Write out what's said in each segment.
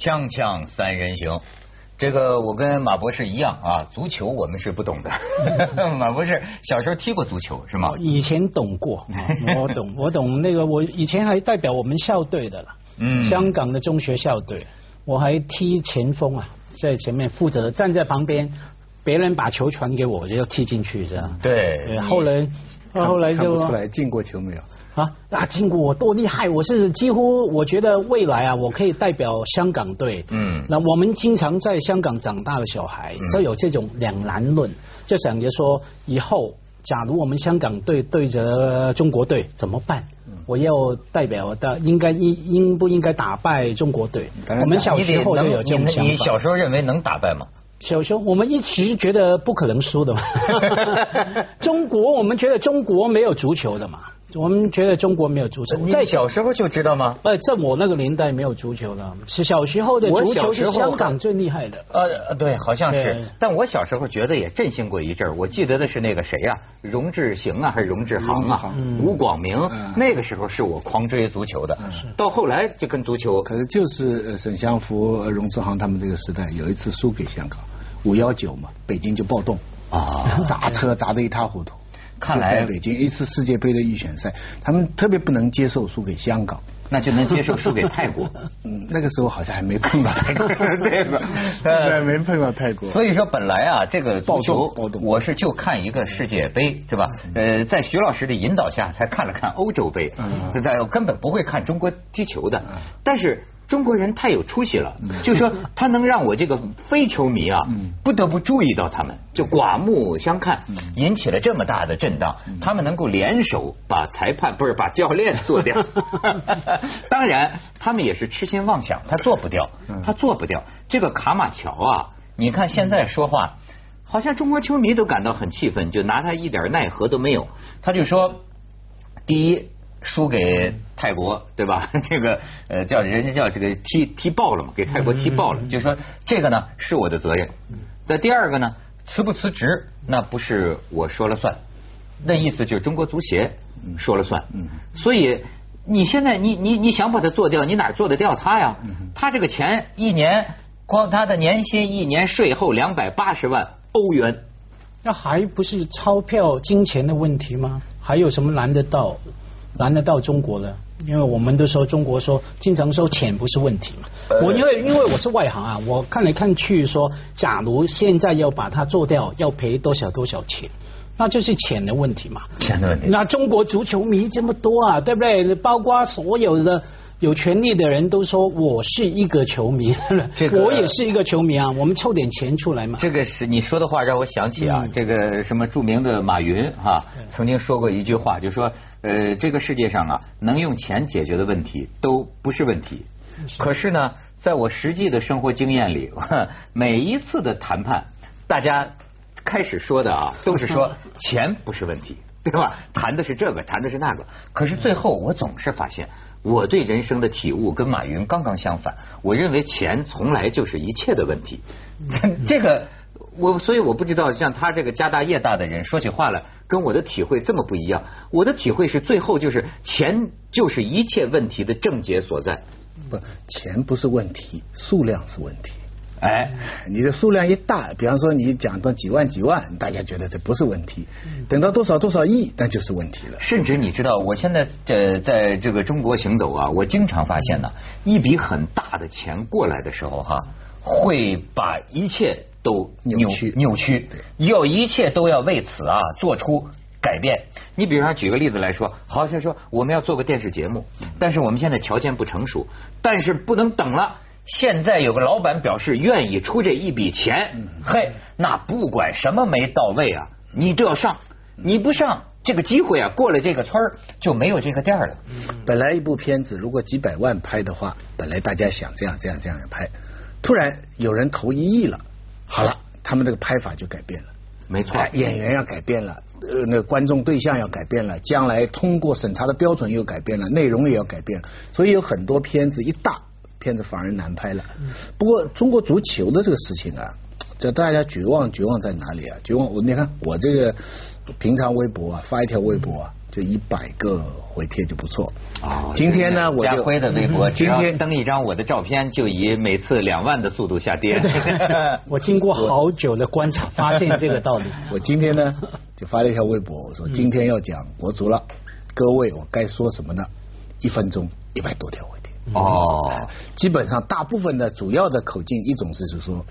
锵锵三人行，这个我跟马博士一样啊，足球我们是不懂的。马博士小时候踢过足球是吗？以前懂过，我懂，我懂那个，我以前还代表我们校队的了，嗯，香港的中学校队，我还踢前锋啊，在前面负责站在旁边，别人把球传给我，我就踢进去这样。对，后来后来就出来进过球没有？啊，那经过我多厉害！我是几乎我觉得未来啊，我可以代表香港队。嗯，那我们经常在香港长大的小孩，都有这种两难论，就想着说，以后假如我们香港队对着中国队怎么办？我要代表的应该应应不应该打败中国队？我们小时候就有这种想法。你小时候认为能打败吗？小时候我们一直觉得不可能输的嘛。中国，我们觉得中国没有足球的嘛。我们觉得中国没有足球，在小时候就知道吗？呃，在我那个年代没有足球的，是小时候的足球是香港最厉害的。呃，对，好像是。但我小时候觉得也振兴过一阵儿。我记得的是那个谁呀，荣志行啊，还是荣志航啊，吴广明。那个时候是我狂追足球的。到后来就跟足球，可是就是沈祥福、荣志航他们这个时代，有一次输给香港，五幺九嘛，北京就暴动啊，砸车砸得一塌糊涂。看来北京一次世界杯的预选赛，他们特别不能接受输给香港，那就能接受输给泰国。嗯，那个时候好像还没碰到泰国，对吧？对，没碰到泰国。所以说，本来啊，这个足球，我是就看一个世界杯，对吧？呃，在徐老师的引导下，才看了看欧洲杯，在根本不会看中国踢球的，但是。中国人太有出息了，就说他能让我这个非球迷啊，不得不注意到他们，就刮目相看，引起了这么大的震荡。他们能够联手把裁判不是把教练做掉，当然他们也是痴心妄想，他做不掉，他做不掉。这个卡马乔啊，你看现在说话，好像中国球迷都感到很气愤，就拿他一点奈何都没有。他就说，第一。输给泰国，对吧？这个呃，叫人家叫这个踢踢爆了嘛，给泰国踢爆了。就是说这个呢是我的责任。那第二个呢，辞不辞职那不是我说了算，那意思就是中国足协说了算。所以你现在你你你想把他做掉，你哪做得掉他呀？他这个钱一年光他的年薪一年税后两百八十万欧元，那还不是钞票金钱的问题吗？还有什么难得到？难得到中国了，因为我们都说中国说经常说钱不是问题嘛。我因为因为我是外行啊，我看来看去说，假如现在要把它做掉，要赔多少多少钱，那就是钱的问题嘛。钱的问题。那中国足球迷这么多啊，对不对？包括所有的。有权利的人都说我是一个球迷，这个我也是一个球迷啊。我们凑点钱出来嘛。这个是你说的话让我想起啊，这个什么著名的马云哈曾经说过一句话，就说呃这个世界上啊能用钱解决的问题都不是问题。可是呢，在我实际的生活经验里，每一次的谈判，大家开始说的啊都是说 钱不是问题，对吧？谈的是这个，谈的是那个。可是最后我总是发现。我对人生的体悟跟马云刚刚相反，我认为钱从来就是一切的问题。这个我所以我不知道像他这个家大业大的人说起话来跟我的体会这么不一样。我的体会是最后就是钱就是一切问题的症结所在。不，钱不是问题，数量是问题。哎，你的数量一大，比方说你讲到几万几万，大家觉得这不是问题。等到多少多少亿，那就是问题了。甚至你知道，我现在在在这个中国行走啊，我经常发现呢，一笔很大的钱过来的时候哈，会把一切都扭曲扭曲，要一切都要为此啊做出改变。你比如说举个例子来说，好像说我们要做个电视节目，但是我们现在条件不成熟，但是不能等了。现在有个老板表示愿意出这一笔钱，嘿，那不管什么没到位啊，你都要上，你不上，这个机会啊，过了这个村儿就没有这个店了。本来一部片子如果几百万拍的话，本来大家想这样这样这样拍，突然有人投一亿了，好了，他们这个拍法就改变了，没错，演员要改变了，呃，那观众对象要改变了，将来通过审查的标准又改变了，内容也要改变了，所以有很多片子一大。片子反而难拍了。不过中国足球的这个事情啊，这大家绝望绝望在哪里啊？绝望我你看我这个平常微博啊发一条微博啊，就一百个回帖就不错。哦，今天呢，我家辉的微博今天登一张我的照片，就以每次两万的速度下跌。我经过好久的观察，发现这个道理。我今天呢，就发了一条微博，我说今天要讲国足了，各位我该说什么呢？一分钟一百多条回帖。哦，基本上大部分的主要的口径，一种是是说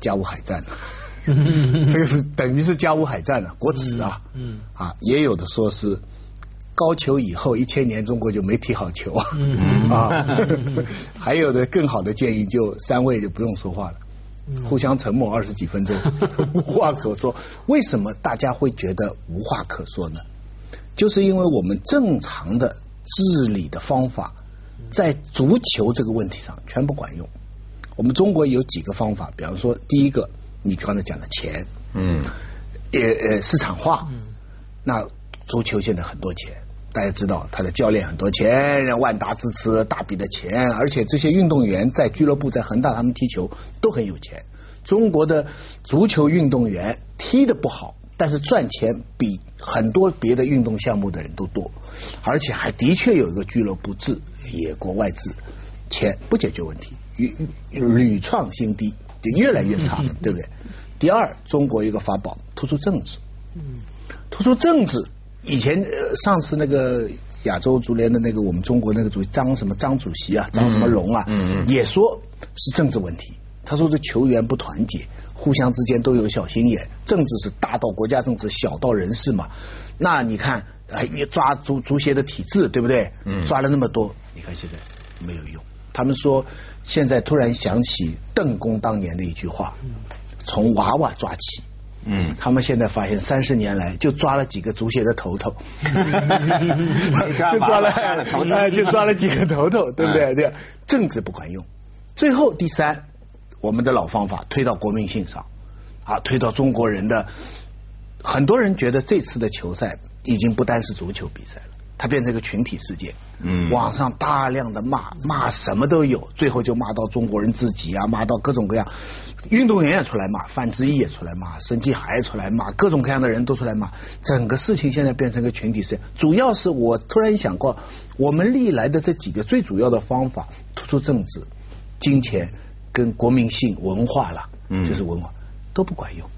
甲午海战。这个是等于是甲午海战了，国耻啊！嗯啊，也有的说是高球以后一千年中国就没踢好球 啊，还有的更好的建议就三位就不用说话了，互相沉默二十几分钟，无话可说。为什么大家会觉得无话可说呢？就是因为我们正常的治理的方法在足球这个问题上全不管用。我们中国有几个方法，比方说第一个。你刚才讲的钱，嗯，也呃市场化，嗯，那足球现在很多钱，大家知道他的教练很多钱，万达支持大笔的钱，而且这些运动员在俱乐部在恒大他们踢球都很有钱。中国的足球运动员踢的不好，但是赚钱比很多别的运动项目的人都多，而且还的确有一个俱乐部制，也国外资，钱不解决问题，屡屡创新低。就越来越差了，对不对？第二，中国一个法宝，突出政治。嗯，突出政治。以前上次那个亚洲足联的那个我们中国那个主张什么张主席啊，张什么龙啊，也说是政治问题。他说这球员不团结，互相之间都有小心眼。政治是大到国家政治，小到人事嘛。那你看，哎，你抓足足协的体制，对不对？嗯。抓了那么多，你看现在没有用。他们说，现在突然想起邓公当年的一句话：“从娃娃抓起。”嗯，他们现在发现三十年来就抓了几个足协的头头，就抓了就抓了几个头头，对不对？对，政治不管用。最后第三，我们的老方法推到国民性上，啊，推到中国人的。很多人觉得这次的球赛已经不单是足球比赛了。它变成一个群体事件，嗯，网上大量的骂，骂什么都有，最后就骂到中国人自己啊，骂到各种各样，运动员也出来骂，范志毅也出来骂，申继海也出来骂，各种各样的人都出来骂，整个事情现在变成一个群体事件。主要是我突然想过，我们历来的这几个最主要的方法，突出政治、金钱跟国民性、文化了，嗯，就是文化都不管用，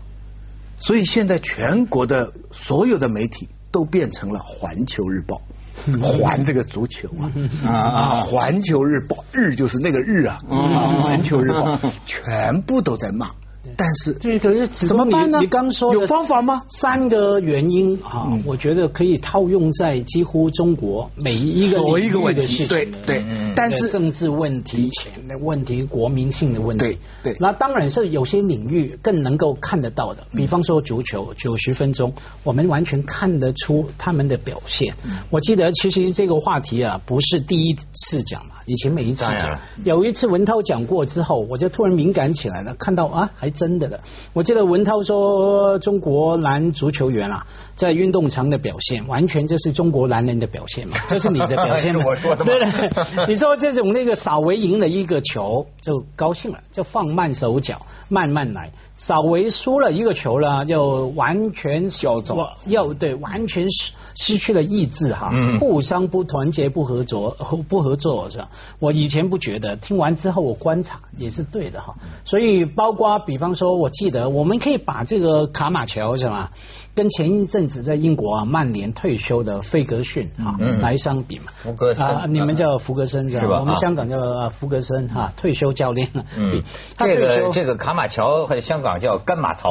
所以现在全国的所有的媒体都变成了环球日报。环这个足球啊啊！环球日报日就是那个日啊，环球日报全部都在骂。但是对，可是怎么办呢？你刚说有方法吗？三个原因啊，我觉得可以套用在几乎中国每一个一个问题。对对，但是政治问题、钱的问题、国民性的问题。对对，那当然是有些领域更能够看得到的，比方说足球九十分钟，我们完全看得出他们的表现。我记得其实这个话题啊，不是第一次讲了，以前每一次讲，有一次文涛讲过之后，我就突然敏感起来了，看到啊还。真的的，我记得文涛说，中国男足球员啊，在运动场的表现，完全就是中国男人的表现嘛，这是你的表现吗？我说的。对 对，你说这种那个稍微赢了一个球就高兴了，就放慢手脚，慢慢来。稍微输了一个球呢，就完全消走，要对，完全失失去了意志哈，互相不团结、不合作、不合作是吧？我以前不觉得，听完之后我观察也是对的哈。所以包括比方说，我记得我们可以把这个卡马乔是吧？跟前一阵子在英国啊曼联退休的费格逊啊来相比嘛，福格森。啊，你们叫福格森是吧？我们香港叫福格森哈，退休教练。了。嗯，这个这个卡马乔和香港叫干马槽，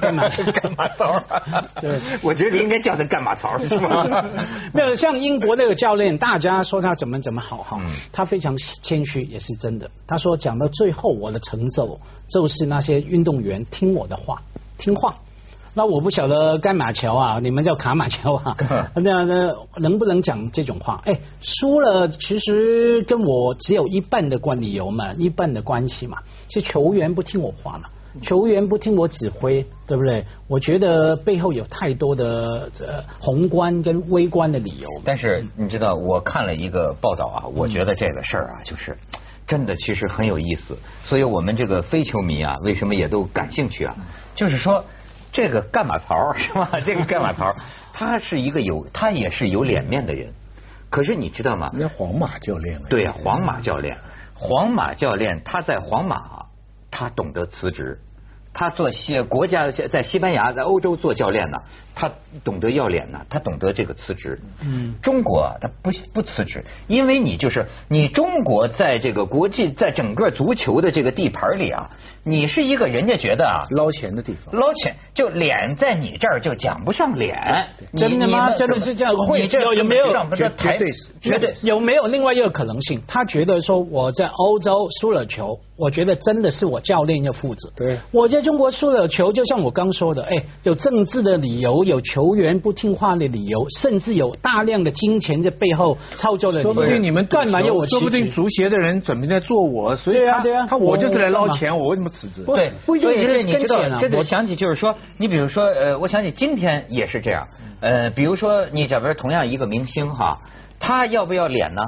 干马干马槽。对，我觉得你应该叫他干马槽。是吗？没有，像英国那个教练，大家说他怎么怎么好哈，他非常谦虚，也是真的。他说讲到最后，我的成就就是那些运动员听我的话，听话。那我不晓得干马乔啊，你们叫卡马乔啊，那那能不能讲这种话？哎，输了其实跟我只有一半的关理由嘛，一半的关系嘛，是球员不听我话嘛，球员不听我指挥，对不对？我觉得背后有太多的宏观跟微观的理由。但是你知道，我看了一个报道啊，我觉得这个事儿啊，就是真的其实很有意思，所以我们这个非球迷啊，为什么也都感兴趣啊？就是说。这个干马槽是吧？这个干马槽，他是一个有，他也是有脸面的人。可是你知道吗？那皇马教练。对，皇马教练，皇马教练他在皇马，他懂得辞职。他做西国家在西班牙在欧洲做教练呢，他懂得要脸呢，他懂得这个辞职。嗯，中国他不不辞职，因为你就是你中国在这个国际在整个足球的这个地盘里啊，你是一个人家觉得啊捞钱的地方，捞钱就脸在你这儿就讲不上脸，真的吗？真的是这样？会有有没有？绝对是绝对有没有另外一个可能性？他觉得说我在欧洲输了球。我觉得真的是我教练要负责。对，我在中国输了球，就像我刚说的，哎，有政治的理由，有球员不听话的理由，甚至有大量的金钱在背后操作的。说不定你们干嘛要我说不定足协的人准备在做我，所以对啊对啊，他我就是来捞钱，我为什么辞职？对，所以这你知道，这就想起就是说，你比如说，呃，我想起今天也是这样，呃，比如说你假如同样一个明星哈，他要不要脸呢？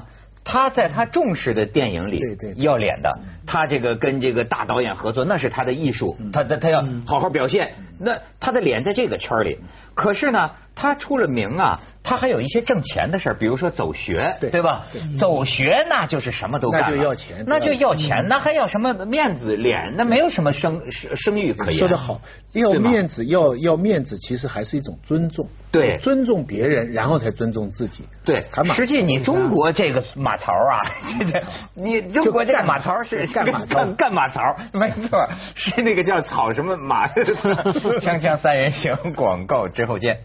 他在他重视的电影里要脸的，他这个跟这个大导演合作，那是他的艺术，他他他要好好表现。那他的脸在这个圈里，可是呢，他出了名啊。他还有一些挣钱的事儿，比如说走学，对吧？走学那就是什么都干，那就要钱，那就要钱，那还要什么面子脸？那没有什么声声声誉可言。说得好，要面子，要要面子，其实还是一种尊重。对，尊重别人，然后才尊重自己。对，实际你中国这个马槽啊，这这你中国这个马槽是干马干干马槽，没错，是那个叫草什么马。锵锵三人行，广告之后见。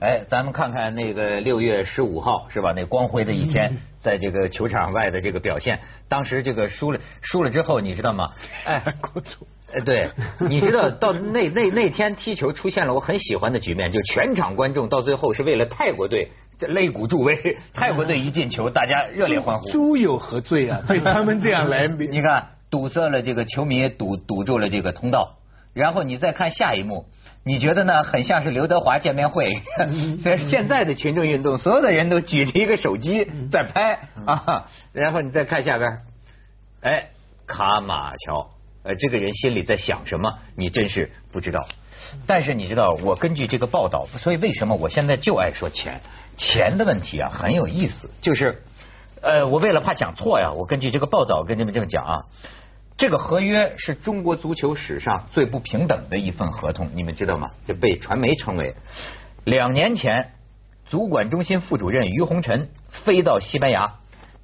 哎，咱们看看那个六月十五号是吧？那光辉的一天，在这个球场外的这个表现，当时这个输了输了之后，你知道吗？哎，国足，哎，对，你知道到那那那天踢球出现了我很喜欢的局面，就全场观众到最后是为了泰国队擂鼓助威，泰国队一进球，大家热烈欢呼。猪有何罪啊？对他们这样来，你看堵塞了这个球迷堵堵住了这个通道，然后你再看下一幕。你觉得呢？很像是刘德华见面会。在现在的群众运动，所有的人都举着一个手机在拍啊。然后你再看下边，哎，卡马乔，呃，这个人心里在想什么？你真是不知道。但是你知道，我根据这个报道，所以为什么我现在就爱说钱？钱的问题啊，很有意思。就是，呃，我为了怕讲错呀，我根据这个报道跟你们这么讲啊。这个合约是中国足球史上最不平等的一份合同，你们知道吗？就被传媒称为。两年前，足管中心副主任于洪臣飞到西班牙，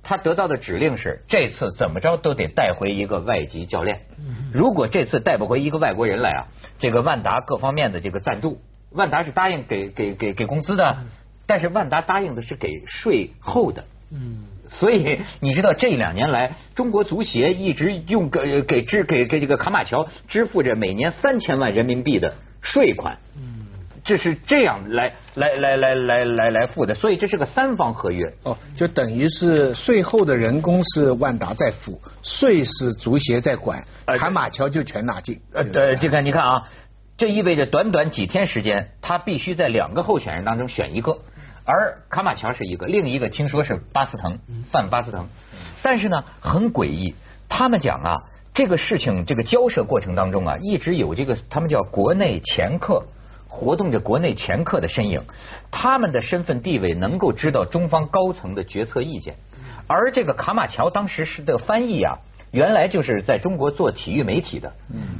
他得到的指令是：这次怎么着都得带回一个外籍教练。如果这次带不回一个外国人来啊，这个万达各方面的这个赞助，万达是答应给给给给工资的，但是万达答应的是给税后的。嗯。所以你知道这两年来，中国足协一直用给给支给给这个卡马乔支付着每年三千万人民币的税款，嗯，这是这样来来来来来来来付的，所以这是个三方合约。哦，就等于是税后的人工是万达在付，税是足协在管，卡马乔就全拿进。呃，对，这个你看啊，这意味着短短几天时间，他必须在两个候选人当中选一个。而卡马乔是一个，另一个听说是巴斯滕，范巴斯滕。但是呢，很诡异。他们讲啊，这个事情这个交涉过程当中啊，一直有这个他们叫国内掮客，活动着国内掮客的身影。他们的身份地位能够知道中方高层的决策意见。而这个卡马乔当时是的翻译啊，原来就是在中国做体育媒体的。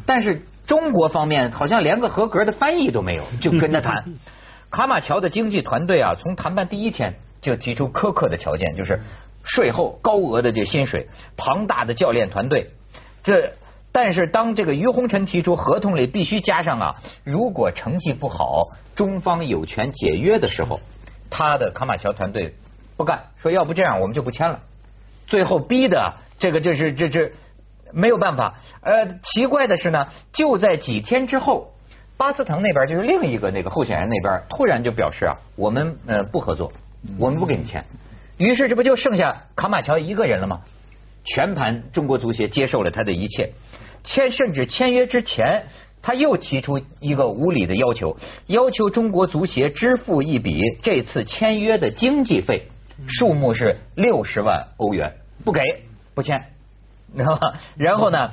但是中国方面好像连个合格的翻译都没有，就跟他谈。卡马乔的经济团队啊，从谈判第一天就提出苛刻的条件，就是税后高额的这薪水、庞大的教练团队。这但是当这个于洪臣提出合同里必须加上啊，如果成绩不好，中方有权解约的时候，他的卡马乔团队不干，说要不这样我们就不签了。最后逼的这个这是这这没有办法。呃，奇怪的是呢，就在几天之后。巴斯滕那边就是另一个那个候选人那边突然就表示啊，我们呃不合作，我们不给你签。于是这不就剩下卡马乔一个人了吗？全盘中国足协接受了他的一切，签甚至签约之前他又提出一个无理的要求，要求中国足协支付一笔这次签约的经济费，数目是六十万欧元，不给不签，知道吗？然后呢，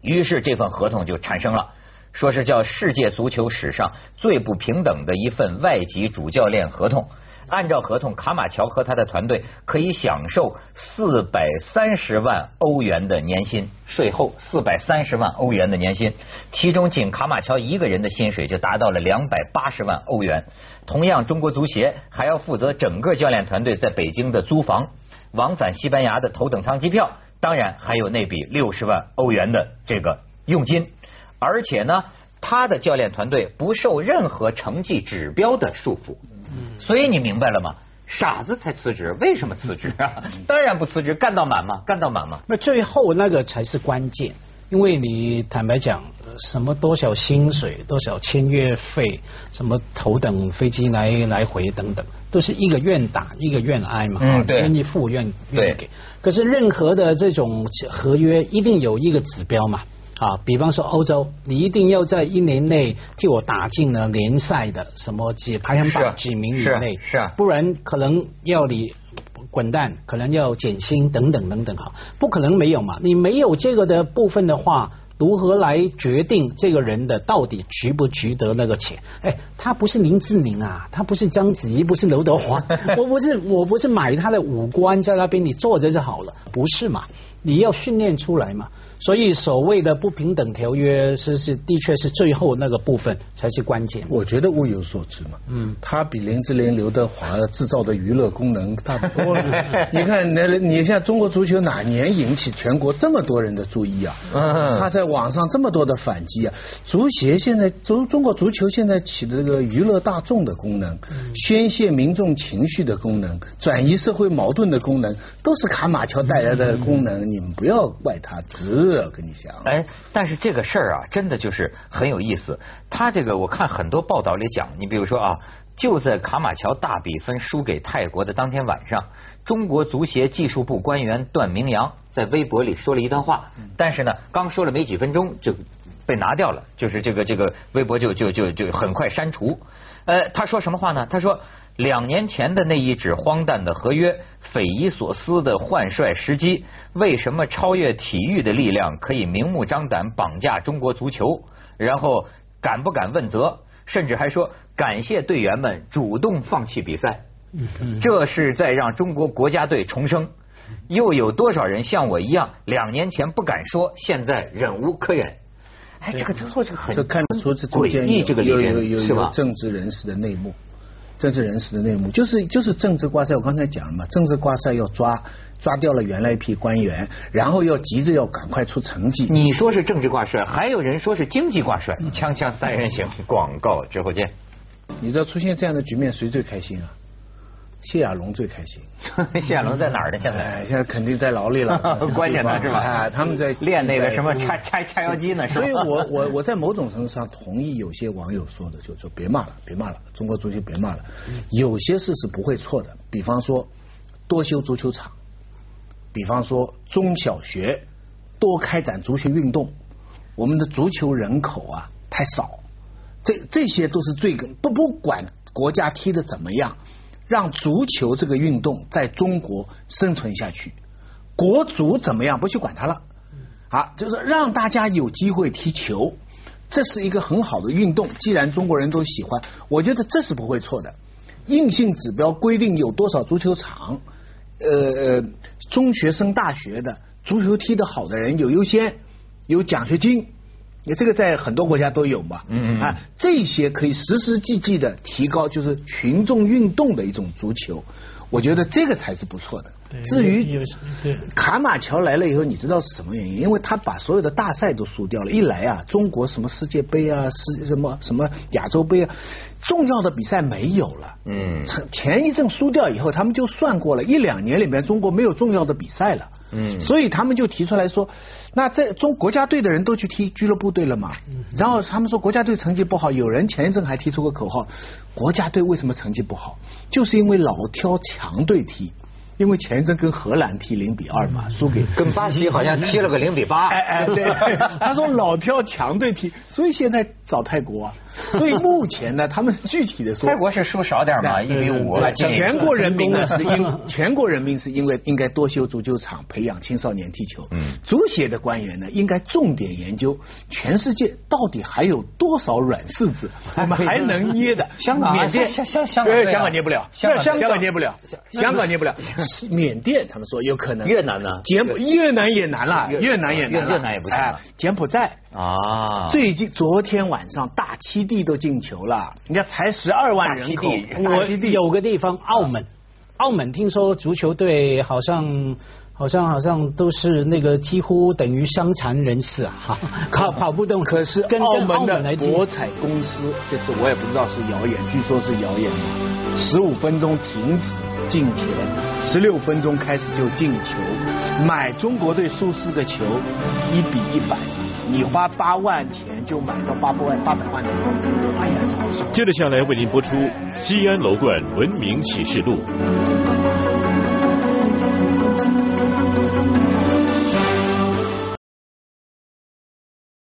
于是这份合同就产生了。说是叫世界足球史上最不平等的一份外籍主教练合同。按照合同，卡马乔和他的团队可以享受四百三十万欧元的年薪，税后四百三十万欧元的年薪，其中仅卡马乔一个人的薪水就达到了两百八十万欧元。同样，中国足协还要负责整个教练团队在北京的租房、往返西班牙的头等舱机票，当然还有那笔六十万欧元的这个佣金。而且呢，他的教练团队不受任何成绩指标的束缚。所以你明白了吗？傻子才辞职，为什么辞职啊？当然不辞职，干到满嘛，干到满嘛。那最后那个才是关键，因为你坦白讲，什么多少薪水、多少签约费、什么头等飞机来来回等等，都是一个愿打一个愿挨嘛。嗯，对。愿意付愿愿意给。可是任何的这种合约一定有一个指标嘛。啊，比方说欧洲，你一定要在一年内替我打进了联赛的什么几排行榜几名以内，是啊，不然可能要你滚蛋，可能要减薪等等等等哈，不可能没有嘛。你没有这个的部分的话，如何来决定这个人的到底值不值得那个钱？哎，他不是林志玲啊，他不是章子怡，不是刘德华，我不是我不是买他的五官在那边，你坐着就好了，不是嘛？你要训练出来嘛。所以所谓的不平等条约是是的确是最后那个部分才是关键。我觉得物有所值嘛。嗯。他比林志玲、刘德华制造的娱乐功能大得多。你看，那你像中国足球哪年引起全国这么多人的注意啊？嗯。他在网上这么多的反击啊！足协现在中中国足球现在起的这个娱乐大众的功能，宣泄民众情绪的功能，转移社会矛盾的功能，都是卡马乔带来的功能。你们不要怪他，值。跟你讲，哎，但是这个事儿啊，真的就是很有意思。他这个我看很多报道里讲，你比如说啊，就在卡马乔大比分输给泰国的当天晚上，中国足协技术部官员段明阳在微博里说了一段话，但是呢，刚说了没几分钟就被拿掉了，就是这个这个微博就就就就很快删除。呃，他说什么话呢？他说。两年前的那一纸荒诞的合约，匪夷所思的换帅时机，为什么超越体育的力量可以明目张胆绑架中国足球？然后敢不敢问责？甚至还说感谢队员们主动放弃比赛，这是在让中国国家队重生。又有多少人像我一样，两年前不敢说，现在忍无可忍？哎，这个最后这个很看得出这诡异，这个里面是吧？政治人士的内幕。政治人士的内幕就是就是政治挂帅，我刚才讲了嘛，政治挂帅要抓抓掉了原来一批官员，然后要急着要赶快出成绩。你说是政治挂帅，还有人说是经济挂帅，枪枪三人行，广告之后见。你知道出现这样的局面，谁最开心啊？谢亚龙最开心，谢亚龙在哪儿呢？现在现在肯定在牢里了，关键呢是吧？他们在 练那个什么拆拆拆腰机呢？所以我我我在某种程度上同意有些网友说的，就说别骂了，别骂了，中国足球别骂了。有些事是不会错的，比方说多修足球场，比方说中小学多开展足球运动，我们的足球人口啊太少，这这些都是最根不不管国家踢的怎么样。让足球这个运动在中国生存下去，国足怎么样？不去管它了，啊，就是让大家有机会踢球，这是一个很好的运动。既然中国人都喜欢，我觉得这是不会错的。硬性指标规定有多少足球场，呃，中学生、大学的足球踢得好的人有优先，有奖学金。你这个在很多国家都有嘛？嗯嗯啊，这些可以实实际际的提高，就是群众运动的一种足球。我觉得这个才是不错的。至于卡马乔来了以后，你知道是什么原因？因为他把所有的大赛都输掉了。一来啊，中国什么世界杯啊，世什么什么亚洲杯啊，重要的比赛没有了。嗯。前一阵输掉以后，他们就算过了一两年里面，中国没有重要的比赛了。嗯，所以他们就提出来说，那这中国家队的人都去踢俱乐部队了嘛？然后他们说国家队成绩不好，有人前一阵还提出个口号，国家队为什么成绩不好？就是因为老挑强队踢，因为前一阵跟荷兰踢零比二嘛，输给跟 巴西好像踢了个零比八。哎哎，对，他说老挑强队踢，所以现在找泰国啊。所以目前呢，他们具体的说，泰国是输少点嘛，一比五。全国人民呢是因 全国人民是因为应该多修足球场，培养青少年踢球。嗯，足协的官员呢应该重点研究全世界到底还有多少软柿子，我们还能捏的。香港、缅甸、香香香港、香港捏不了，香港捏不了，香港捏不了。缅甸他们说有可能。越南呢？柬埔越南也难了，越南也难了，越南也不行了。柬埔寨啊，最近昨天晚上大七地都进球了，人家才十二万人口，我有个地方澳门，澳门听说足球队好像好像好像都是那个几乎等于伤残人士啊，跑跑不动。可是澳门的博彩公司，这次我也不知道是谣言，据说是谣言。嘛，十五分钟停止。进球，十六分钟开始就进球，买中国队输四个球，一比一百，你花八万钱就买到八百万八百万的哎呀，接着下来为您播出《西安楼冠文明启示录》。